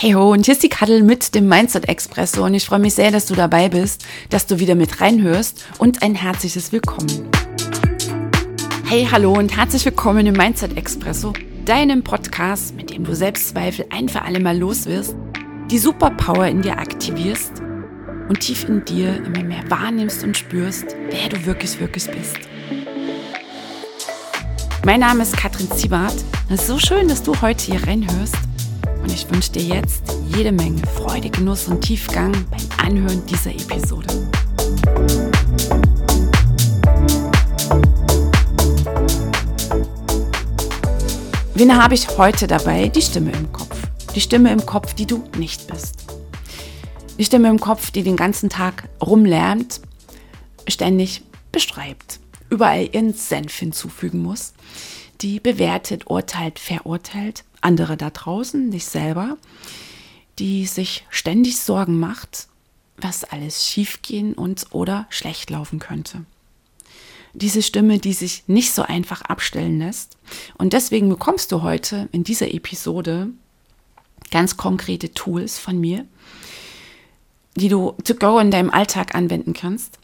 Hey ho, und hier ist die Kaddel mit dem Mindset Expresso und ich freue mich sehr, dass du dabei bist, dass du wieder mit reinhörst und ein herzliches Willkommen. Hey, hallo und herzlich willkommen im Mindset Expresso, deinem Podcast, mit dem du Selbstzweifel ein für alle Mal los wirst, die Superpower in dir aktivierst und tief in dir immer mehr wahrnimmst und spürst, wer du wirklich, wirklich bist. Mein Name ist Katrin Ziebart. Es ist so schön, dass du heute hier reinhörst und ich wünsche dir jetzt jede Menge Freude, Genuss und Tiefgang beim Anhören dieser Episode. Wen habe ich heute dabei? Die Stimme im Kopf. Die Stimme im Kopf, die du nicht bist. Die Stimme im Kopf, die den ganzen Tag rumlärmt, ständig beschreibt, überall ihren Senf hinzufügen muss, die bewertet, urteilt, verurteilt, andere da draußen, dich selber, die sich ständig Sorgen macht, was alles schiefgehen und oder schlecht laufen könnte. Diese Stimme, die sich nicht so einfach abstellen lässt. Und deswegen bekommst du heute in dieser Episode ganz konkrete Tools von mir, die du to go in deinem Alltag anwenden kannst,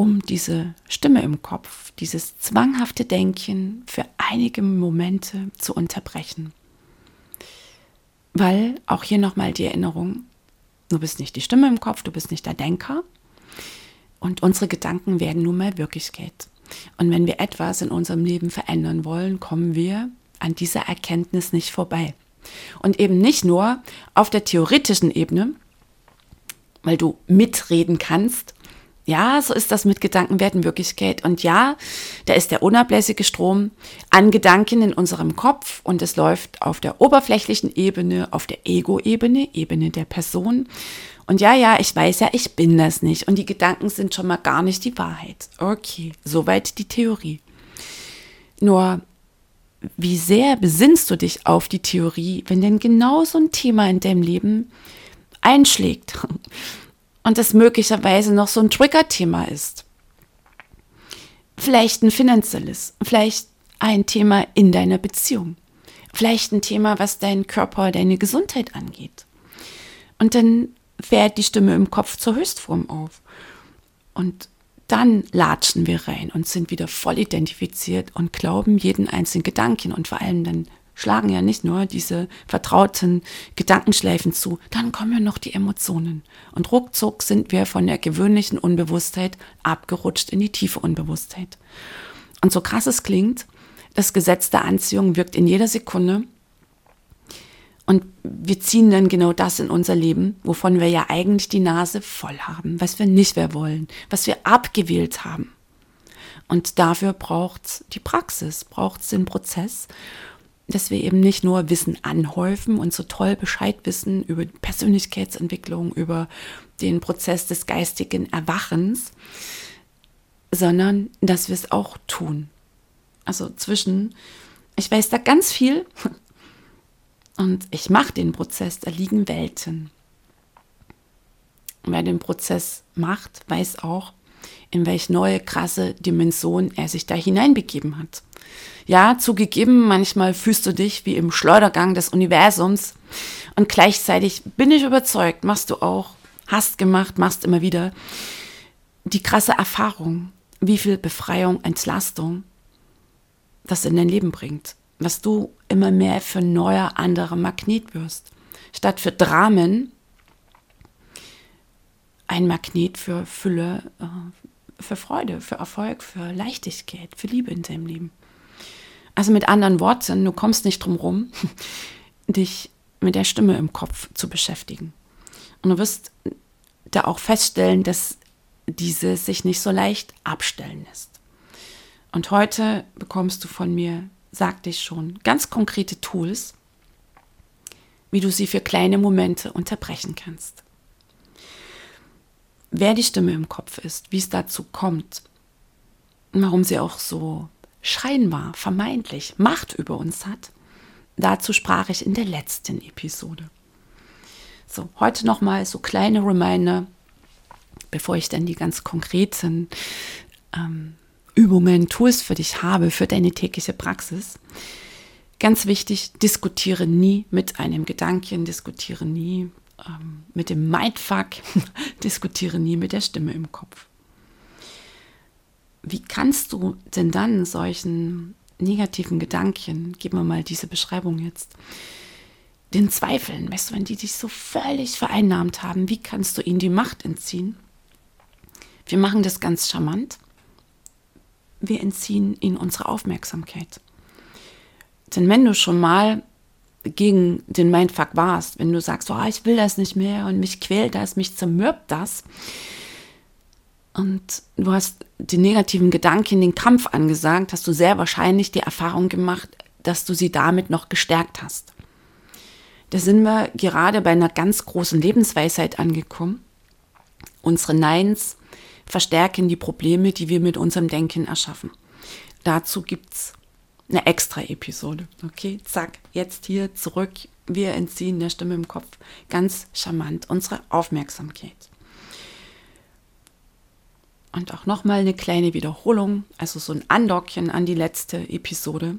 um diese Stimme im Kopf, dieses zwanghafte Denken für einige Momente zu unterbrechen. Weil auch hier nochmal die Erinnerung, du bist nicht die Stimme im Kopf, du bist nicht der Denker und unsere Gedanken werden nun mal Wirklichkeit. Und wenn wir etwas in unserem Leben verändern wollen, kommen wir an dieser Erkenntnis nicht vorbei. Und eben nicht nur auf der theoretischen Ebene, weil du mitreden kannst ja, so ist das mit Gedanken werden Wirklichkeit. Und ja, da ist der unablässige Strom an Gedanken in unserem Kopf und es läuft auf der oberflächlichen Ebene, auf der Ego-Ebene, Ebene der Person. Und ja, ja, ich weiß ja, ich bin das nicht. Und die Gedanken sind schon mal gar nicht die Wahrheit. Okay, soweit die Theorie. Nur, wie sehr besinnst du dich auf die Theorie, wenn denn genau so ein Thema in deinem Leben einschlägt? Und das möglicherweise noch so ein Trigger-Thema ist. Vielleicht ein finanzielles, vielleicht ein Thema in deiner Beziehung, vielleicht ein Thema, was deinen Körper, deine Gesundheit angeht. Und dann fährt die Stimme im Kopf zur Höchstform auf. Und dann latschen wir rein und sind wieder voll identifiziert und glauben jeden einzelnen Gedanken und vor allem dann schlagen ja nicht nur diese vertrauten Gedankenschleifen zu, dann kommen ja noch die Emotionen. Und ruckzuck sind wir von der gewöhnlichen Unbewusstheit abgerutscht in die tiefe Unbewusstheit. Und so krass es klingt, das Gesetz der Anziehung wirkt in jeder Sekunde. Und wir ziehen dann genau das in unser Leben, wovon wir ja eigentlich die Nase voll haben, was wir nicht mehr wollen, was wir abgewählt haben. Und dafür braucht es die Praxis, braucht es den Prozess dass wir eben nicht nur Wissen anhäufen und so toll Bescheid wissen über Persönlichkeitsentwicklung, über den Prozess des geistigen Erwachens, sondern dass wir es auch tun. Also zwischen, ich weiß da ganz viel und ich mache den Prozess, da liegen Welten. Und wer den Prozess macht, weiß auch, in welche neue krasse Dimension er sich da hineinbegeben hat. Ja, zugegeben, manchmal fühlst du dich wie im Schleudergang des Universums und gleichzeitig bin ich überzeugt, machst du auch, hast gemacht, machst immer wieder die krasse Erfahrung, wie viel Befreiung, Entlastung das in dein Leben bringt, was du immer mehr für neuer, anderer Magnet wirst. Statt für Dramen ein Magnet für Fülle, äh, für Freude, für Erfolg, für Leichtigkeit, für Liebe in deinem Leben. Also mit anderen Worten, du kommst nicht drum rum, dich mit der Stimme im Kopf zu beschäftigen. Und du wirst da auch feststellen, dass diese sich nicht so leicht abstellen lässt. Und heute bekommst du von mir, sagte ich schon, ganz konkrete Tools, wie du sie für kleine Momente unterbrechen kannst wer die Stimme im Kopf ist, wie es dazu kommt, warum sie auch so scheinbar, vermeintlich Macht über uns hat, dazu sprach ich in der letzten Episode. So, heute nochmal so kleine Reminder, bevor ich dann die ganz konkreten ähm, Übungen, Tools für dich habe, für deine tägliche Praxis. Ganz wichtig, diskutiere nie mit einem Gedanken, diskutiere nie ähm, mit dem Mindfuck, diskutiere nie mit der Stimme im Kopf. Wie kannst du denn dann solchen negativen Gedanken, geben wir mal diese Beschreibung jetzt, den Zweifeln, weißt du, wenn die dich so völlig vereinnahmt haben, wie kannst du ihnen die Macht entziehen? Wir machen das ganz charmant. Wir entziehen ihnen unsere Aufmerksamkeit. Denn wenn du schon mal gegen den Mindfuck warst, wenn du sagst, oh, ich will das nicht mehr und mich quält das, mich zermürbt das, und du hast den negativen Gedanken, den Kampf angesagt, hast du sehr wahrscheinlich die Erfahrung gemacht, dass du sie damit noch gestärkt hast. Da sind wir gerade bei einer ganz großen Lebensweisheit angekommen. Unsere Neins verstärken die Probleme, die wir mit unserem Denken erschaffen. Dazu gibt es eine extra Episode. Okay, zack, jetzt hier zurück. Wir entziehen der Stimme im Kopf ganz charmant unsere Aufmerksamkeit. Und auch nochmal eine kleine Wiederholung, also so ein Andockchen an die letzte Episode.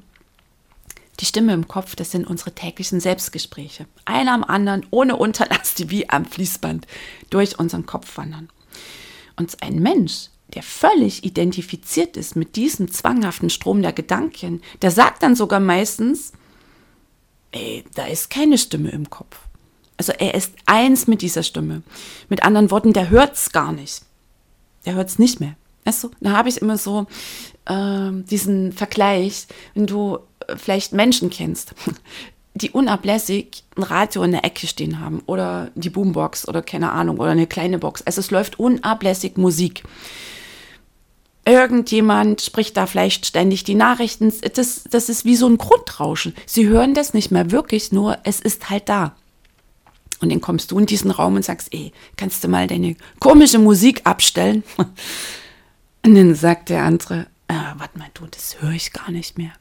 Die Stimme im Kopf, das sind unsere täglichen Selbstgespräche. Einer am anderen, ohne Unterlass, die wie am Fließband durch unseren Kopf wandern. Und ein Mensch, der völlig identifiziert ist mit diesem zwanghaften Strom der Gedanken, der sagt dann sogar meistens, ey, da ist keine Stimme im Kopf. Also er ist eins mit dieser Stimme. Mit anderen Worten, der hört es gar nicht. Der hört es nicht mehr. Weißt du, da habe ich immer so äh, diesen Vergleich, wenn du äh, vielleicht Menschen kennst, die unablässig ein Radio in der Ecke stehen haben oder die Boombox oder keine Ahnung oder eine kleine Box. Also es läuft unablässig Musik. Irgendjemand spricht da vielleicht ständig die Nachrichten. Das, das ist wie so ein Grundrauschen. Sie hören das nicht mehr wirklich, nur es ist halt da. Und dann kommst du in diesen Raum und sagst, ey, kannst du mal deine komische Musik abstellen? Und dann sagt der andere, äh, warte mal, du, das höre ich gar nicht mehr.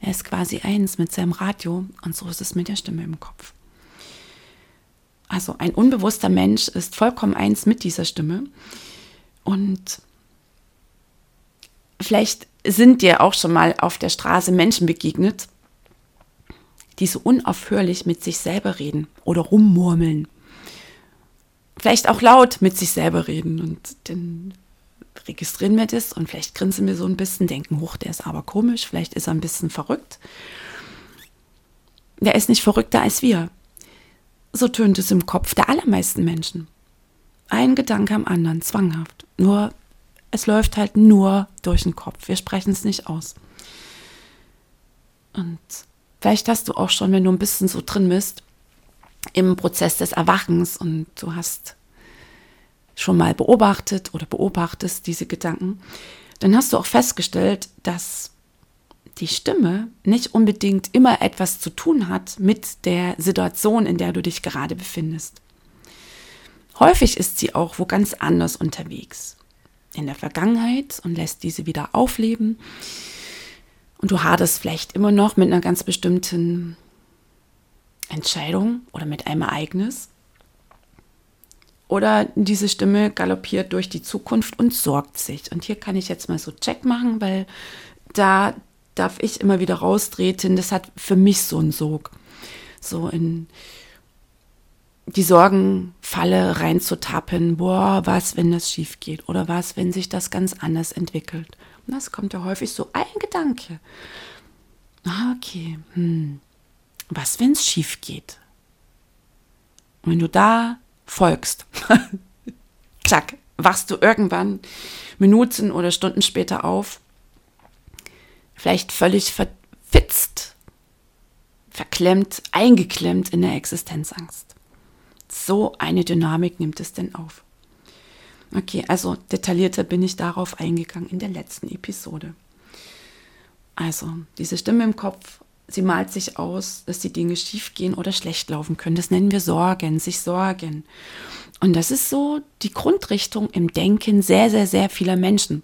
Er ist quasi eins mit seinem Radio und so ist es mit der Stimme im Kopf. Also ein unbewusster Mensch ist vollkommen eins mit dieser Stimme. Und vielleicht sind dir auch schon mal auf der Straße Menschen begegnet, die so unaufhörlich mit sich selber reden oder rummurmeln. Vielleicht auch laut mit sich selber reden und dann registrieren wir das und vielleicht grinsen wir so ein bisschen, denken, hoch, der ist aber komisch, vielleicht ist er ein bisschen verrückt. Der ist nicht verrückter als wir. So tönt es im Kopf der allermeisten Menschen. Ein Gedanke am anderen, zwanghaft. Nur, es läuft halt nur durch den Kopf. Wir sprechen es nicht aus. Und Vielleicht hast du auch schon, wenn du ein bisschen so drin bist, im Prozess des Erwachens und du hast schon mal beobachtet oder beobachtest diese Gedanken, dann hast du auch festgestellt, dass die Stimme nicht unbedingt immer etwas zu tun hat mit der Situation, in der du dich gerade befindest. Häufig ist sie auch wo ganz anders unterwegs. In der Vergangenheit und lässt diese wieder aufleben und du haderst vielleicht immer noch mit einer ganz bestimmten Entscheidung oder mit einem Ereignis. Oder diese Stimme galoppiert durch die Zukunft und sorgt sich. Und hier kann ich jetzt mal so Check machen, weil da darf ich immer wieder raustreten. Das hat für mich so einen Sog. So in die Sorgenfalle reinzutappen. Boah, was, wenn das schief geht? Oder was, wenn sich das ganz anders entwickelt? Das kommt ja häufig so ein Gedanke. Ah, okay, hm. was, wenn es schief geht? Und wenn du da folgst, zack, wachst du irgendwann Minuten oder Stunden später auf, vielleicht völlig verfitzt, verklemmt, eingeklemmt in der Existenzangst. So eine Dynamik nimmt es denn auf. Okay, also detaillierter bin ich darauf eingegangen in der letzten Episode. Also, diese Stimme im Kopf, sie malt sich aus, dass die Dinge schief gehen oder schlecht laufen können. Das nennen wir Sorgen, sich sorgen. Und das ist so die Grundrichtung im Denken sehr, sehr, sehr vieler Menschen.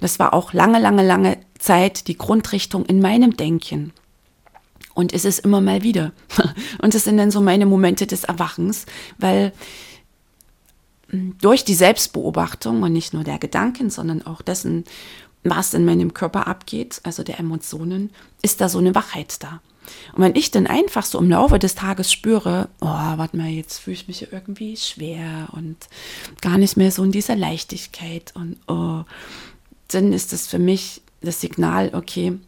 Das war auch lange, lange, lange Zeit die Grundrichtung in meinem Denken. Und es ist immer mal wieder. Und es sind dann so meine Momente des Erwachens, weil durch die Selbstbeobachtung und nicht nur der Gedanken, sondern auch dessen, was in meinem Körper abgeht, also der Emotionen, ist da so eine Wachheit da. Und wenn ich dann einfach so im Laufe des Tages spüre, oh, warte mal, jetzt fühle ich mich irgendwie schwer und gar nicht mehr so in dieser Leichtigkeit und oh, dann ist das für mich das Signal, okay,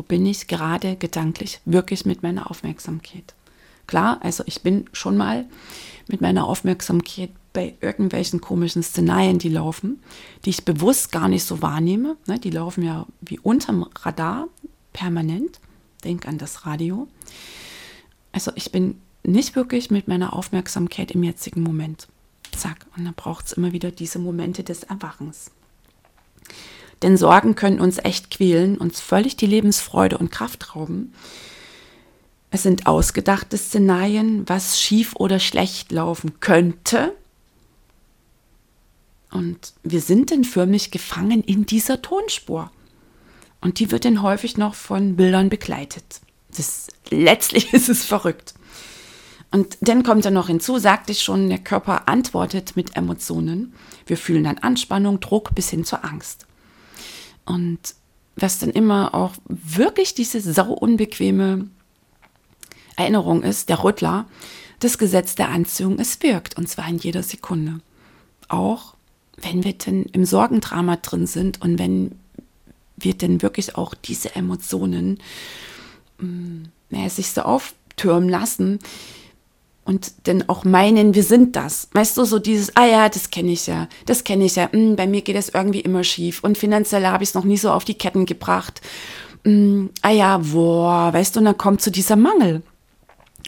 wo bin ich gerade gedanklich wirklich mit meiner Aufmerksamkeit? Klar, also ich bin schon mal mit meiner Aufmerksamkeit bei irgendwelchen komischen Szenarien, die laufen, die ich bewusst gar nicht so wahrnehme. Ne, die laufen ja wie unterm Radar permanent. Denk an das Radio. Also ich bin nicht wirklich mit meiner Aufmerksamkeit im jetzigen Moment. Zack. Und dann braucht es immer wieder diese Momente des Erwachens. Denn Sorgen können uns echt quälen, uns völlig die Lebensfreude und Kraft rauben. Es sind ausgedachte Szenarien, was schief oder schlecht laufen könnte. Und wir sind dann förmlich gefangen in dieser Tonspur. Und die wird dann häufig noch von Bildern begleitet. Das, letztlich ist es verrückt. Und dann kommt ja noch hinzu, sagte ich schon, der Körper antwortet mit Emotionen. Wir fühlen dann Anspannung, Druck bis hin zur Angst. Und was dann immer auch wirklich diese sau unbequeme Erinnerung ist, der Rüttler, das Gesetz der Anziehung, es wirkt und zwar in jeder Sekunde. Auch wenn wir denn im Sorgendrama drin sind und wenn wir denn wirklich auch diese Emotionen mh, mm, sich so auftürmen lassen, und dann auch meinen, wir sind das. Weißt du, so dieses, ah ja, das kenne ich ja, das kenne ich ja, hm, bei mir geht es irgendwie immer schief und finanziell habe ich es noch nie so auf die Ketten gebracht. Hm, ah ja, boah, weißt du, und dann kommt zu so dieser Mangel.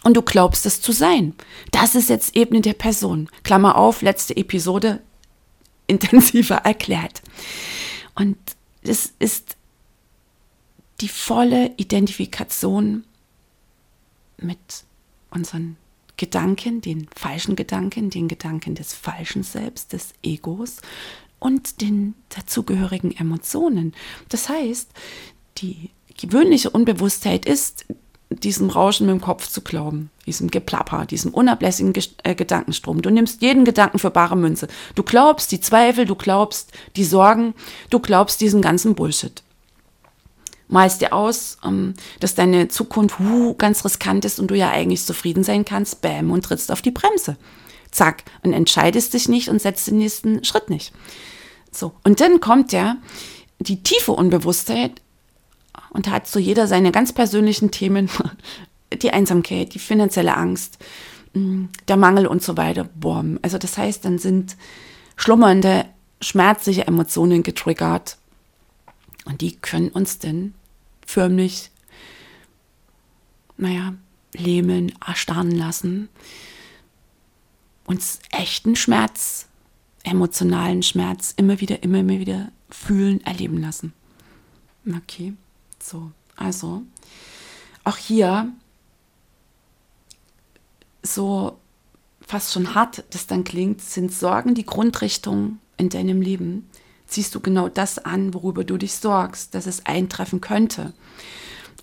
Und du glaubst es zu sein. Das ist jetzt Ebene der Person. Klammer auf, letzte Episode intensiver erklärt. Und es ist die volle Identifikation mit unseren Gedanken, den falschen Gedanken, den Gedanken des falschen Selbst, des Egos und den dazugehörigen Emotionen. Das heißt, die gewöhnliche Unbewusstheit ist, diesem Rauschen mit dem Kopf zu glauben, diesem Geplapper, diesem unablässigen äh, Gedankenstrom. Du nimmst jeden Gedanken für bare Münze. Du glaubst die Zweifel, du glaubst die Sorgen, du glaubst diesen ganzen Bullshit malst dir aus, ähm, dass deine Zukunft uh, ganz riskant ist und du ja eigentlich zufrieden sein kannst, bäm, und trittst auf die Bremse. Zack, und entscheidest dich nicht und setzt den nächsten Schritt nicht. So, und dann kommt ja die tiefe Unbewusstheit und hat so jeder seine ganz persönlichen Themen, die Einsamkeit, die finanzielle Angst, mm, der Mangel und so weiter. Boah, also das heißt, dann sind schlummernde, schmerzliche Emotionen getriggert und die können uns denn förmlich, naja, lähmen, erstarren lassen, uns echten Schmerz, emotionalen Schmerz immer wieder, immer, immer wieder fühlen, erleben lassen. Okay, so, also auch hier so fast schon hart das dann klingt, sind Sorgen die Grundrichtung in deinem Leben ziehst du genau das an, worüber du dich sorgst, dass es eintreffen könnte.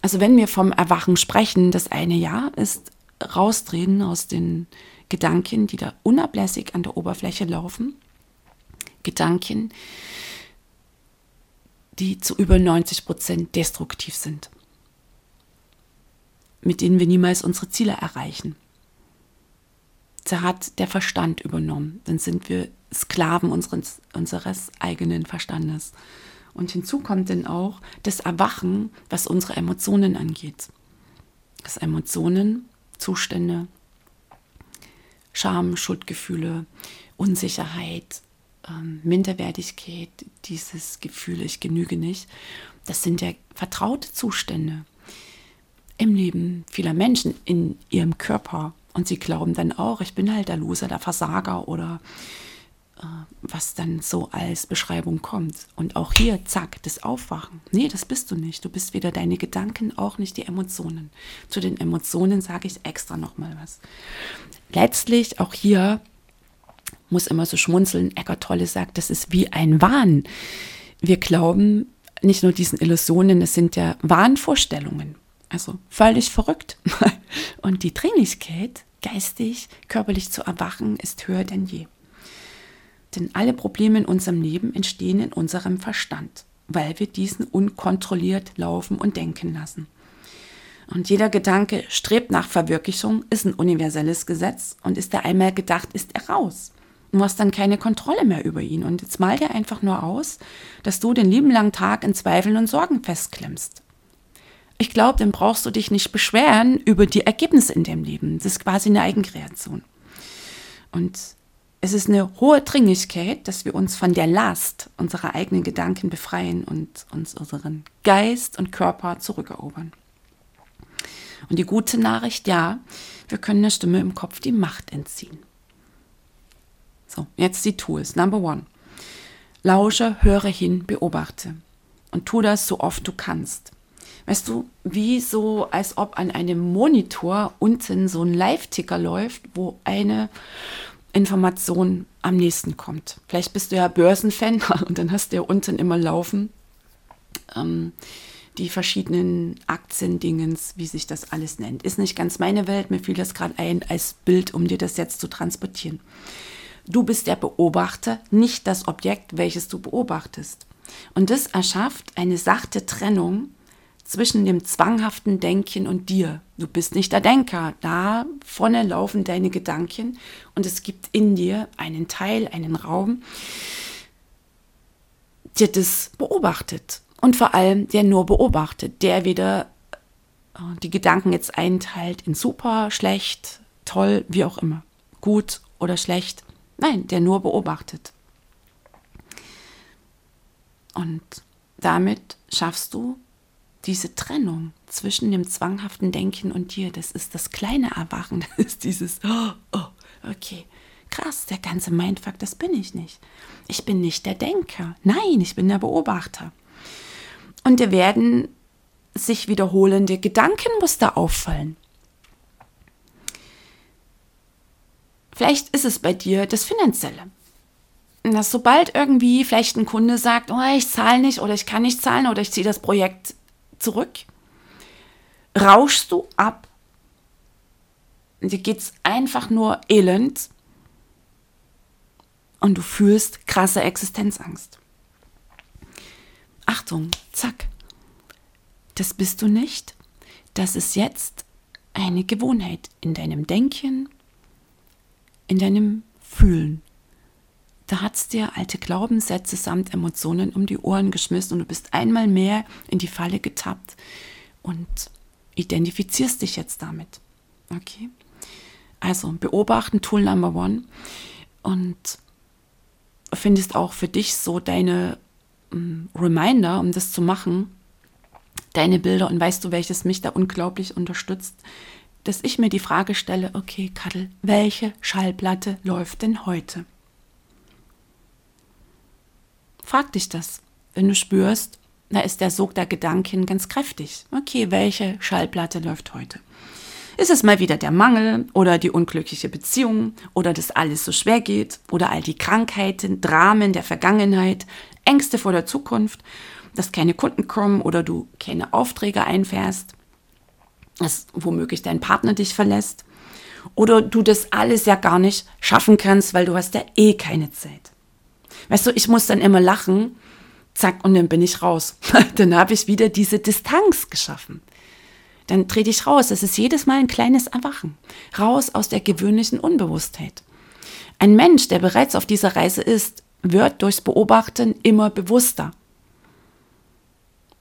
Also wenn wir vom Erwachen sprechen, das eine Jahr ist raustreten aus den Gedanken, die da unablässig an der Oberfläche laufen. Gedanken, die zu über 90 Prozent destruktiv sind, mit denen wir niemals unsere Ziele erreichen. Da hat der Verstand übernommen. Dann sind wir Sklaven unseres, unseres eigenen Verstandes. Und hinzu kommt dann auch das Erwachen, was unsere Emotionen angeht. Das Emotionen, Zustände, Scham, Schuldgefühle, Unsicherheit, ähm, Minderwertigkeit, dieses Gefühl, ich genüge nicht, das sind ja vertraute Zustände im Leben vieler Menschen, in ihrem Körper. Und sie glauben dann auch, ich bin halt der Loser, der Versager oder äh, was dann so als Beschreibung kommt. Und auch hier, zack, das Aufwachen. Nee, das bist du nicht. Du bist weder deine Gedanken, auch nicht die Emotionen. Zu den Emotionen sage ich extra nochmal was. Letztlich, auch hier muss immer so schmunzeln. Eckart Tolle sagt, das ist wie ein Wahn. Wir glauben nicht nur diesen Illusionen, es sind ja Wahnvorstellungen. Also völlig verrückt. Und die Dringlichkeit, geistig, körperlich zu erwachen, ist höher denn je. Denn alle Probleme in unserem Leben entstehen in unserem Verstand. weil wir diesen unkontrolliert laufen und denken lassen. Und jeder Gedanke strebt nach Verwirklichung, ist ein universelles Gesetz und ist er einmal gedacht, ist er raus. Du hast dann keine Kontrolle mehr über ihn. Und jetzt mal dir einfach nur aus, dass du den lieben langen Tag in Zweifeln und Sorgen festklemmst. Ich glaube, dann brauchst du dich nicht beschweren über die Ergebnisse in deinem Leben. Das ist quasi eine Eigenkreation. Und es ist eine hohe Dringlichkeit, dass wir uns von der Last unserer eigenen Gedanken befreien und uns unseren Geist und Körper zurückerobern. Und die gute Nachricht, ja, wir können der Stimme im Kopf die Macht entziehen. So, jetzt die Tools. Number one. Lausche, höre hin, beobachte. Und tu das so oft du kannst. Weißt du, wie so, als ob an einem Monitor unten so ein Live-Ticker läuft, wo eine Information am nächsten kommt. Vielleicht bist du ja Börsenfan und dann hast du ja unten immer laufen ähm, die verschiedenen Aktiendingens, wie sich das alles nennt. Ist nicht ganz meine Welt, mir fiel das gerade ein als Bild, um dir das jetzt zu transportieren. Du bist der Beobachter, nicht das Objekt, welches du beobachtest. Und das erschafft eine sachte Trennung zwischen dem zwanghaften Denken und dir. Du bist nicht der Denker. Da vorne laufen deine Gedanken und es gibt in dir einen Teil, einen Raum, der das beobachtet. Und vor allem, der nur beobachtet, der wieder äh, die Gedanken jetzt einteilt in super, schlecht, toll, wie auch immer. Gut oder schlecht. Nein, der nur beobachtet. Und damit schaffst du diese Trennung zwischen dem zwanghaften Denken und dir. Das ist das kleine Erwachen. Das ist dieses, oh, oh, okay, krass, der ganze Mindfuck, das bin ich nicht. Ich bin nicht der Denker. Nein, ich bin der Beobachter. Und dir werden sich wiederholende Gedankenmuster auffallen. Vielleicht ist es bei dir das Finanzielle. Dass sobald irgendwie vielleicht ein Kunde sagt, oh, ich zahle nicht oder ich kann nicht zahlen oder ich ziehe das Projekt zurück, rauschst du ab. Dir geht es einfach nur elend und du fühlst krasse Existenzangst. Achtung, zack. Das bist du nicht. Das ist jetzt eine Gewohnheit in deinem Denken, in deinem Fühlen. Da hat es dir alte Glaubenssätze samt Emotionen um die Ohren geschmissen und du bist einmal mehr in die Falle getappt und identifizierst dich jetzt damit. Okay? Also beobachten, Tool Number One und findest auch für dich so deine um, Reminder, um das zu machen, deine Bilder und weißt du, welches mich da unglaublich unterstützt, dass ich mir die Frage stelle, okay, Kadel, welche Schallplatte läuft denn heute? Frag dich das, wenn du spürst, da ist der Sog der Gedanken ganz kräftig. Okay, welche Schallplatte läuft heute? Ist es mal wieder der Mangel oder die unglückliche Beziehung oder dass alles so schwer geht oder all die Krankheiten, Dramen der Vergangenheit, Ängste vor der Zukunft, dass keine Kunden kommen oder du keine Aufträge einfährst? dass womöglich dein Partner dich verlässt oder du das alles ja gar nicht schaffen kannst, weil du hast ja eh keine Zeit. Weißt du, ich muss dann immer lachen, zack, und dann bin ich raus. dann habe ich wieder diese Distanz geschaffen. Dann trete ich raus. Es ist jedes Mal ein kleines Erwachen. Raus aus der gewöhnlichen Unbewusstheit. Ein Mensch, der bereits auf dieser Reise ist, wird durchs Beobachten immer bewusster.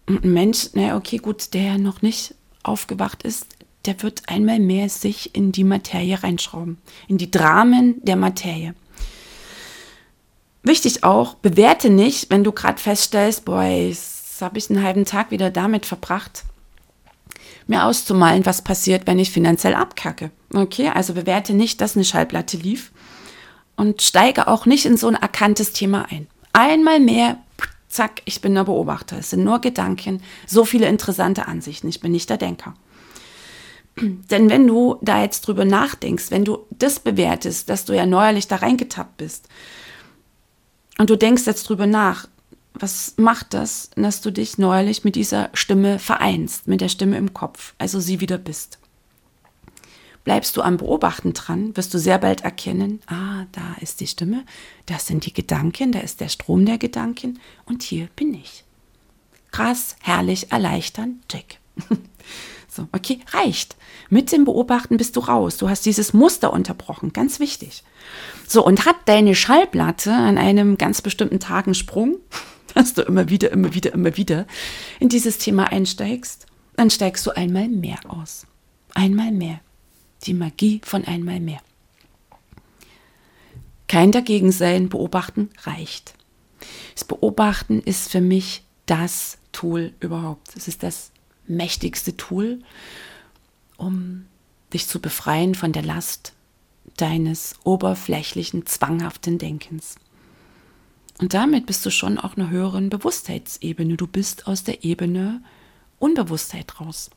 ein Mensch, naja, okay, gut, der noch nicht aufgewacht ist, der wird einmal mehr sich in die Materie reinschrauben, in die Dramen der Materie. Wichtig auch, bewerte nicht, wenn du gerade feststellst, boah, jetzt habe ich einen halben Tag wieder damit verbracht, mir auszumalen, was passiert, wenn ich finanziell abkacke. Okay, also bewerte nicht, dass eine Schallplatte lief und steige auch nicht in so ein erkanntes Thema ein. Einmal mehr zack, ich bin der Beobachter. Es sind nur Gedanken, so viele interessante Ansichten. Ich bin nicht der Denker. Denn wenn du da jetzt drüber nachdenkst, wenn du das bewertest, dass du ja neuerlich da reingetappt bist und du denkst jetzt drüber nach, was macht das, dass du dich neuerlich mit dieser Stimme vereinst, mit der Stimme im Kopf, also sie wieder bist? Bleibst du am Beobachten dran, wirst du sehr bald erkennen, ah, da ist die Stimme, das sind die Gedanken, da ist der Strom der Gedanken und hier bin ich. krass, herrlich, erleichtern, check. so, okay, reicht. Mit dem Beobachten bist du raus. Du hast dieses Muster unterbrochen, ganz wichtig. So, und hat deine Schallplatte an einem ganz bestimmten Tag einen Sprung, dass du immer wieder, immer wieder, immer wieder in dieses Thema einsteigst, dann steigst du einmal mehr aus. Einmal mehr. Die Magie von einmal mehr. Kein Dagegensein, beobachten reicht. Das Beobachten ist für mich das Tool überhaupt. Es ist das mächtigste Tool, um dich zu befreien von der Last deines oberflächlichen, zwanghaften Denkens. Und damit bist du schon auf einer höheren Bewusstheitsebene. Du bist aus der Ebene Unbewusstheit raus.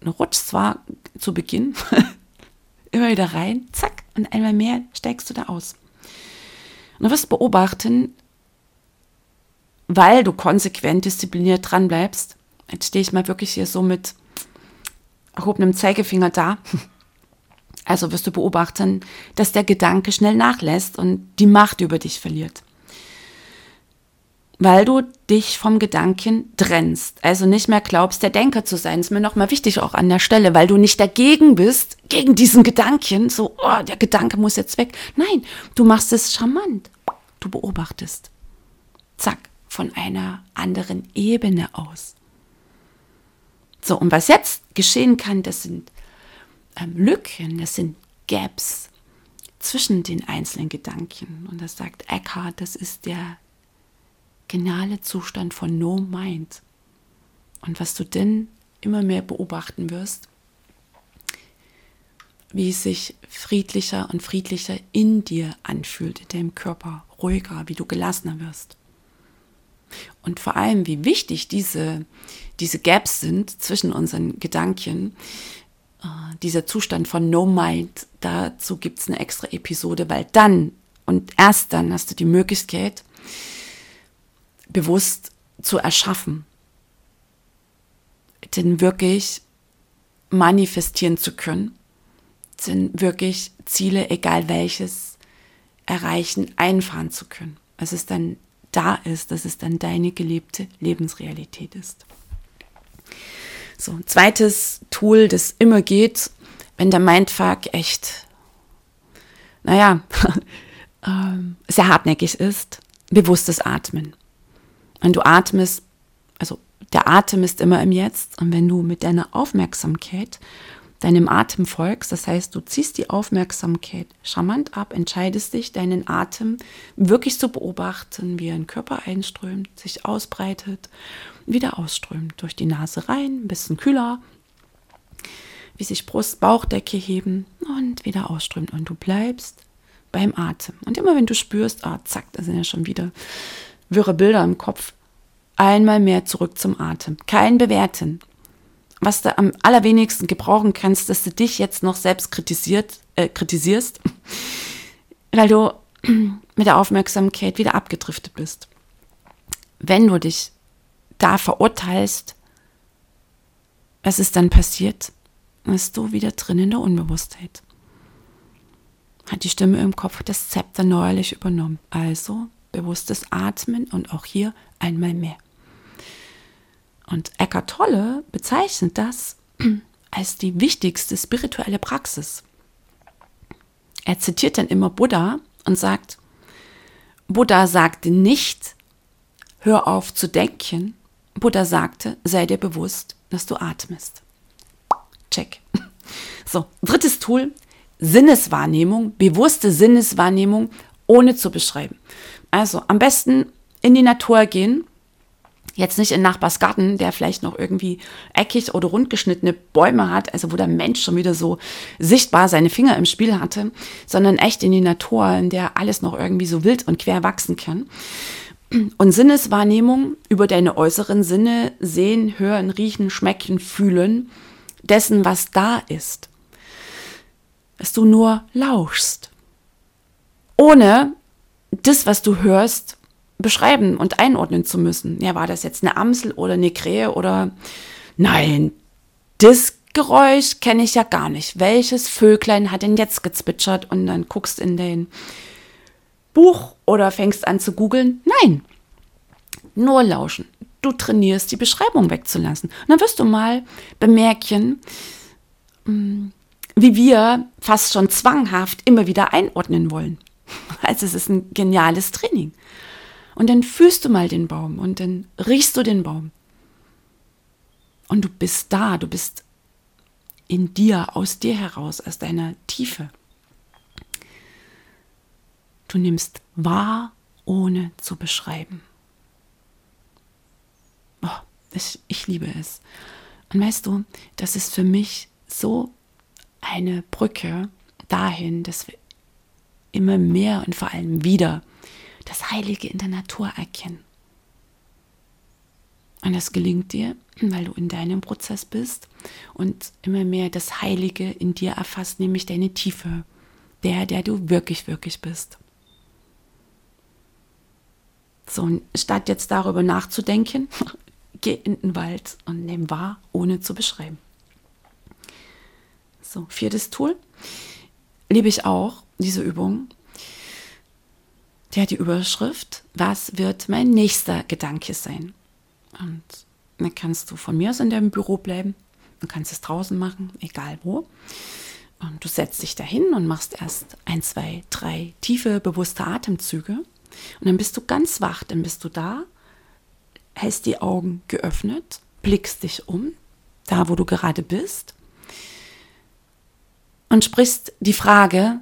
Du rutschst zwar zu Beginn immer wieder rein, zack, und einmal mehr steigst du da aus. Und du wirst beobachten, weil du konsequent diszipliniert dran bleibst. Jetzt stehe ich mal wirklich hier so mit erhobenem Zeigefinger da. Also wirst du beobachten, dass der Gedanke schnell nachlässt und die Macht über dich verliert. Weil du dich vom Gedanken trennst, also nicht mehr glaubst, der Denker zu sein, ist mir nochmal wichtig auch an der Stelle, weil du nicht dagegen bist, gegen diesen Gedanken, so, oh, der Gedanke muss jetzt weg. Nein, du machst es charmant. Du beobachtest. Zack, von einer anderen Ebene aus. So, und was jetzt geschehen kann, das sind ähm, Lücken, das sind Gaps zwischen den einzelnen Gedanken. Und das sagt Eckhart, das ist der geniale Zustand von No Mind. Und was du denn immer mehr beobachten wirst, wie es sich friedlicher und friedlicher in dir anfühlt, in deinem Körper, ruhiger, wie du gelassener wirst. Und vor allem, wie wichtig diese, diese Gaps sind zwischen unseren Gedanken, äh, dieser Zustand von No Mind, dazu gibt es eine extra Episode, weil dann und erst dann hast du die Möglichkeit, bewusst zu erschaffen, denn wirklich manifestieren zu können, denn wirklich Ziele, egal welches, erreichen, einfahren zu können. Es ist dann da ist, dass es dann deine gelebte Lebensrealität ist. So, zweites Tool, das immer geht, wenn der Mindfuck echt, naja, ähm, sehr hartnäckig ist, bewusstes Atmen. Wenn du atmest, also der Atem ist immer im Jetzt und wenn du mit deiner Aufmerksamkeit deinem Atem folgst, das heißt, du ziehst die Aufmerksamkeit charmant ab, entscheidest dich, deinen Atem wirklich zu beobachten, wie er in den Körper einströmt, sich ausbreitet, wieder ausströmt, durch die Nase rein, ein bisschen kühler, wie sich Brust, Bauchdecke heben und wieder ausströmt und du bleibst beim Atem. Und immer wenn du spürst, ah, zack, da sind ja schon wieder wirre Bilder im Kopf, einmal mehr zurück zum Atem. Kein Bewerten, was du am allerwenigsten gebrauchen kannst, dass du dich jetzt noch selbst kritisiert, äh, kritisierst, weil du mit der Aufmerksamkeit wieder abgedriftet bist. Wenn du dich da verurteilst, was ist dann passiert? Bist du wieder drin in der Unbewusstheit. Hat die Stimme im Kopf das Zepter neuerlich übernommen. Also bewusstes Atmen und auch hier einmal mehr. Und Eckhart Tolle bezeichnet das als die wichtigste spirituelle Praxis. Er zitiert dann immer Buddha und sagt, Buddha sagte nicht, hör auf zu denken. Buddha sagte, sei dir bewusst, dass du atmest. Check. So, drittes Tool, Sinneswahrnehmung, bewusste Sinneswahrnehmung, ohne zu beschreiben. Also am besten in die Natur gehen, Jetzt nicht in Nachbars Garten, der vielleicht noch irgendwie eckig oder rund geschnittene Bäume hat, also wo der Mensch schon wieder so sichtbar seine Finger im Spiel hatte, sondern echt in die Natur, in der alles noch irgendwie so wild und quer wachsen kann. Und Sinneswahrnehmung über deine äußeren Sinne, sehen, hören, riechen, schmecken, fühlen, dessen, was da ist. Dass du nur lauschst. Ohne das, was du hörst, beschreiben und einordnen zu müssen. Ja, war das jetzt eine Amsel oder eine Krähe oder nein, das Geräusch kenne ich ja gar nicht. Welches Vöglein hat denn jetzt gezwitschert? Und dann guckst in dein Buch oder fängst an zu googeln. Nein, nur lauschen. du trainierst, die Beschreibung wegzulassen. Und dann wirst du mal bemerken, mm, wie wir fast schon zwanghaft immer wieder einordnen wollen. Also es ist ein geniales Training. Und dann fühlst du mal den Baum und dann riechst du den Baum. Und du bist da, du bist in dir, aus dir heraus, aus deiner Tiefe. Du nimmst wahr, ohne zu beschreiben. Oh, ich, ich liebe es. Und weißt du, das ist für mich so eine Brücke dahin, dass wir immer mehr und vor allem wieder das Heilige in der Natur erkennen. Und das gelingt dir, weil du in deinem Prozess bist und immer mehr das Heilige in dir erfasst, nämlich deine Tiefe, der, der du wirklich, wirklich bist. So, statt jetzt darüber nachzudenken, geh in den Wald und nimm wahr, ohne zu beschreiben. So, viertes Tool. Liebe ich auch, diese Übung. Die hat die Überschrift, was wird mein nächster Gedanke sein? Und dann kannst du von mir aus in deinem Büro bleiben. Du kannst es draußen machen, egal wo. Und du setzt dich dahin und machst erst ein, zwei, drei tiefe, bewusste Atemzüge. Und dann bist du ganz wach, dann bist du da, hältst die Augen geöffnet, blickst dich um, da wo du gerade bist, und sprichst die Frage,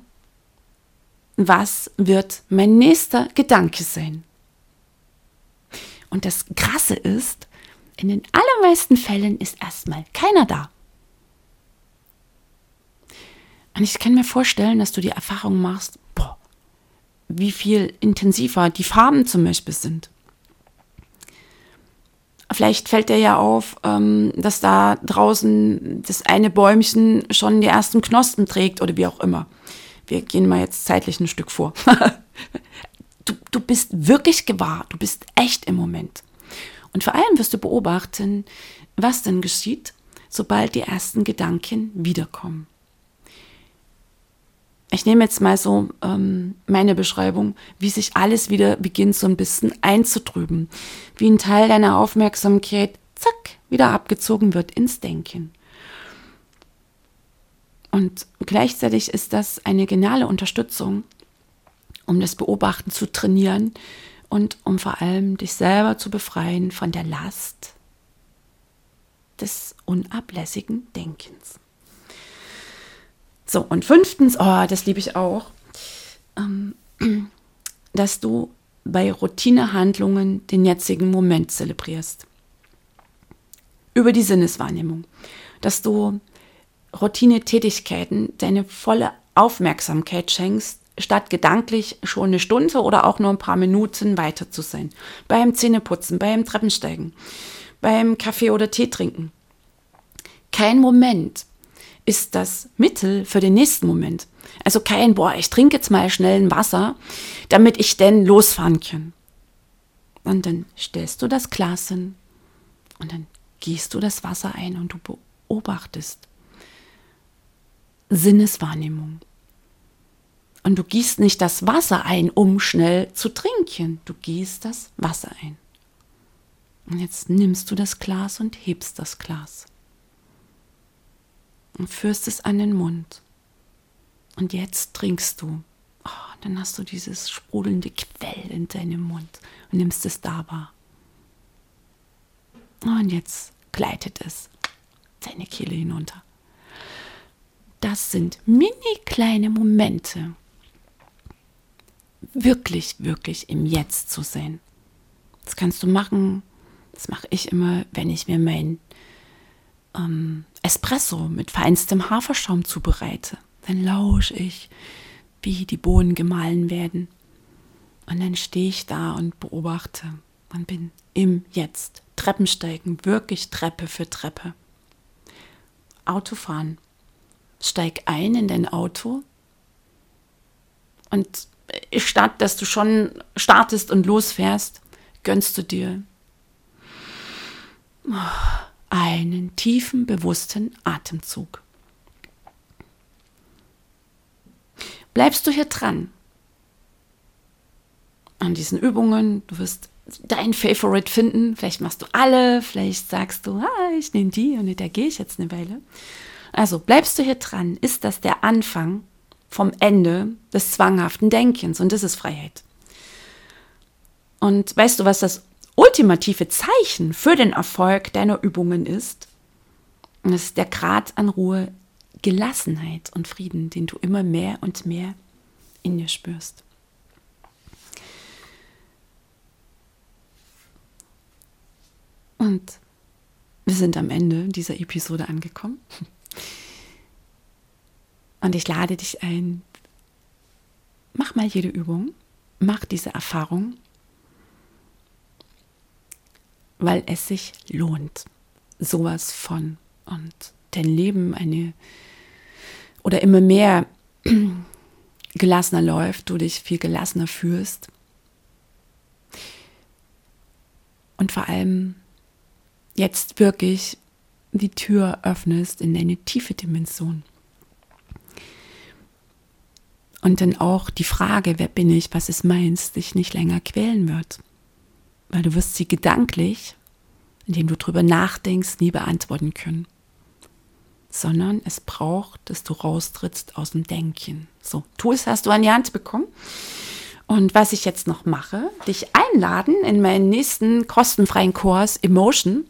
was wird mein nächster Gedanke sein? Und das Krasse ist, in den allermeisten Fällen ist erstmal keiner da. Und ich kann mir vorstellen, dass du die Erfahrung machst, boah, wie viel intensiver die Farben zum Beispiel sind. Vielleicht fällt dir ja auf, ähm, dass da draußen das eine Bäumchen schon die ersten Knospen trägt oder wie auch immer. Wir gehen mal jetzt zeitlich ein Stück vor. du, du bist wirklich gewahr, du bist echt im Moment. Und vor allem wirst du beobachten, was denn geschieht, sobald die ersten Gedanken wiederkommen. Ich nehme jetzt mal so ähm, meine Beschreibung, wie sich alles wieder beginnt so ein bisschen einzutrüben, wie ein Teil deiner Aufmerksamkeit, zack, wieder abgezogen wird ins Denken. Und gleichzeitig ist das eine geniale Unterstützung, um das Beobachten zu trainieren und um vor allem dich selber zu befreien von der Last des unablässigen Denkens. So, und fünftens, oh, das liebe ich auch, ähm, dass du bei Routinehandlungen den jetzigen Moment zelebrierst. Über die Sinneswahrnehmung. Dass du Routine-Tätigkeiten deine volle Aufmerksamkeit schenkst, statt gedanklich schon eine Stunde oder auch nur ein paar Minuten weiter zu sein. Beim Zähneputzen, beim Treppensteigen, beim Kaffee oder Tee trinken. Kein Moment ist das Mittel für den nächsten Moment. Also kein, boah, ich trinke jetzt mal schnell ein Wasser, damit ich denn losfahren kann. Und dann stellst du das Glas hin und dann gießt du das Wasser ein und du beobachtest. Sinneswahrnehmung. Und du gießt nicht das Wasser ein, um schnell zu trinken. Du gießt das Wasser ein. Und jetzt nimmst du das Glas und hebst das Glas. Und führst es an den Mund. Und jetzt trinkst du. Oh, dann hast du dieses sprudelnde Quell in deinem Mund und nimmst es da wahr. Und jetzt gleitet es deine Kehle hinunter. Das sind mini kleine Momente, wirklich, wirklich im Jetzt zu sein. Das kannst du machen, das mache ich immer, wenn ich mir mein ähm, Espresso mit feinstem Haferschaum zubereite. Dann lausche ich, wie die Bohnen gemahlen werden. Und dann stehe ich da und beobachte und bin im Jetzt. Treppensteigen, wirklich Treppe für Treppe. Autofahren. Steig ein in dein Auto und statt dass du schon startest und losfährst, gönnst du dir einen tiefen, bewussten Atemzug. Bleibst du hier dran an diesen Übungen, du wirst dein Favorite finden. Vielleicht machst du alle, vielleicht sagst du, ah, ich nehme die und da gehe ich jetzt eine Weile. Also bleibst du hier dran, ist das der Anfang vom Ende des zwanghaften Denkens und das ist Freiheit. Und weißt du, was das ultimative Zeichen für den Erfolg deiner Übungen ist? Das ist der Grad an Ruhe, Gelassenheit und Frieden, den du immer mehr und mehr in dir spürst. Und wir sind am Ende dieser Episode angekommen. Und ich lade dich ein, mach mal jede Übung, mach diese Erfahrung, weil es sich lohnt. Sowas von. Und dein Leben eine oder immer mehr gelassener läuft, du dich viel gelassener fühlst. Und vor allem jetzt wirklich die Tür öffnest in deine tiefe Dimension. Und dann auch die Frage, wer bin ich, was ist meins, dich nicht länger quälen wird. Weil du wirst sie gedanklich, indem du drüber nachdenkst, nie beantworten können. Sondern es braucht, dass du raustrittst aus dem Denken. So, Tools hast du an die Hand bekommen. Und was ich jetzt noch mache, dich einladen in meinen nächsten kostenfreien Kurs Emotion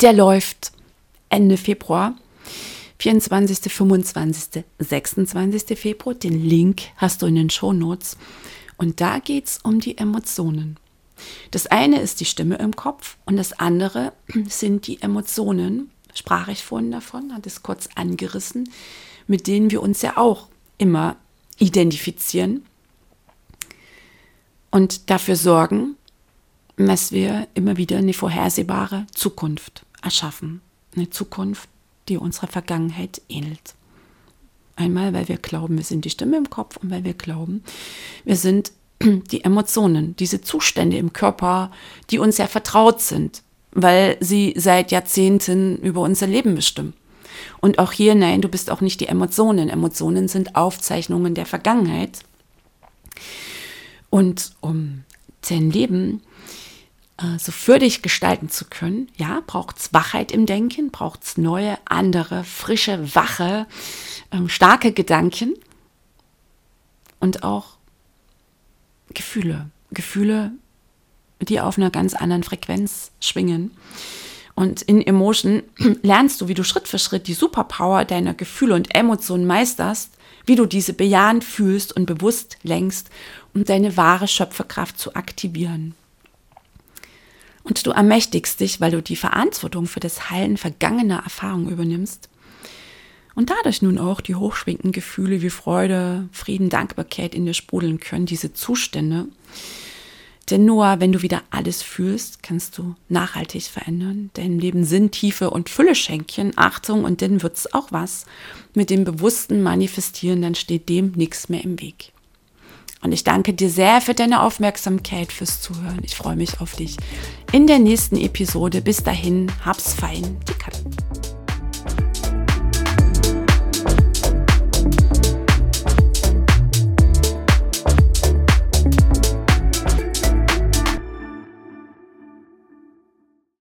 der läuft Ende Februar. 24., 25., 26. Februar. Den Link hast du in den Show Notes. Und da geht es um die Emotionen. Das eine ist die Stimme im Kopf und das andere sind die Emotionen, sprach ich vorhin davon, hat es kurz angerissen, mit denen wir uns ja auch immer identifizieren und dafür sorgen, dass wir immer wieder eine vorhersehbare Zukunft erschaffen. Eine Zukunft, die unserer Vergangenheit ähnelt. Einmal, weil wir glauben, wir sind die Stimme im Kopf und weil wir glauben, wir sind die Emotionen, diese Zustände im Körper, die uns ja vertraut sind, weil sie seit Jahrzehnten über unser Leben bestimmen. Und auch hier, nein, du bist auch nicht die Emotionen. Emotionen sind Aufzeichnungen der Vergangenheit. Und um dein Leben äh, so für dich gestalten zu können, ja, braucht es Wachheit im Denken, braucht es neue, andere, frische, wache, ähm, starke Gedanken und auch Gefühle. Gefühle, die auf einer ganz anderen Frequenz schwingen. Und in Emotion lernst du, wie du Schritt für Schritt die Superpower deiner Gefühle und Emotionen meisterst, wie du diese bejahend fühlst und bewusst lenkst, um deine wahre Schöpferkraft zu aktivieren. Und du ermächtigst dich, weil du die Verantwortung für das Heilen vergangener Erfahrungen übernimmst. Und dadurch nun auch die hochschwingenden Gefühle wie Freude, Frieden, Dankbarkeit in dir sprudeln können, diese Zustände. Denn nur wenn du wieder alles fühlst, kannst du nachhaltig verändern. Dein Leben Sinn, Tiefe und Fülle schenken. Achtung, und dann wird's auch was. Mit dem bewussten Manifestieren, dann steht dem nichts mehr im Weg. Und ich danke dir sehr für deine Aufmerksamkeit, fürs Zuhören. Ich freue mich auf dich in der nächsten Episode. Bis dahin, hab's fein, die Katze.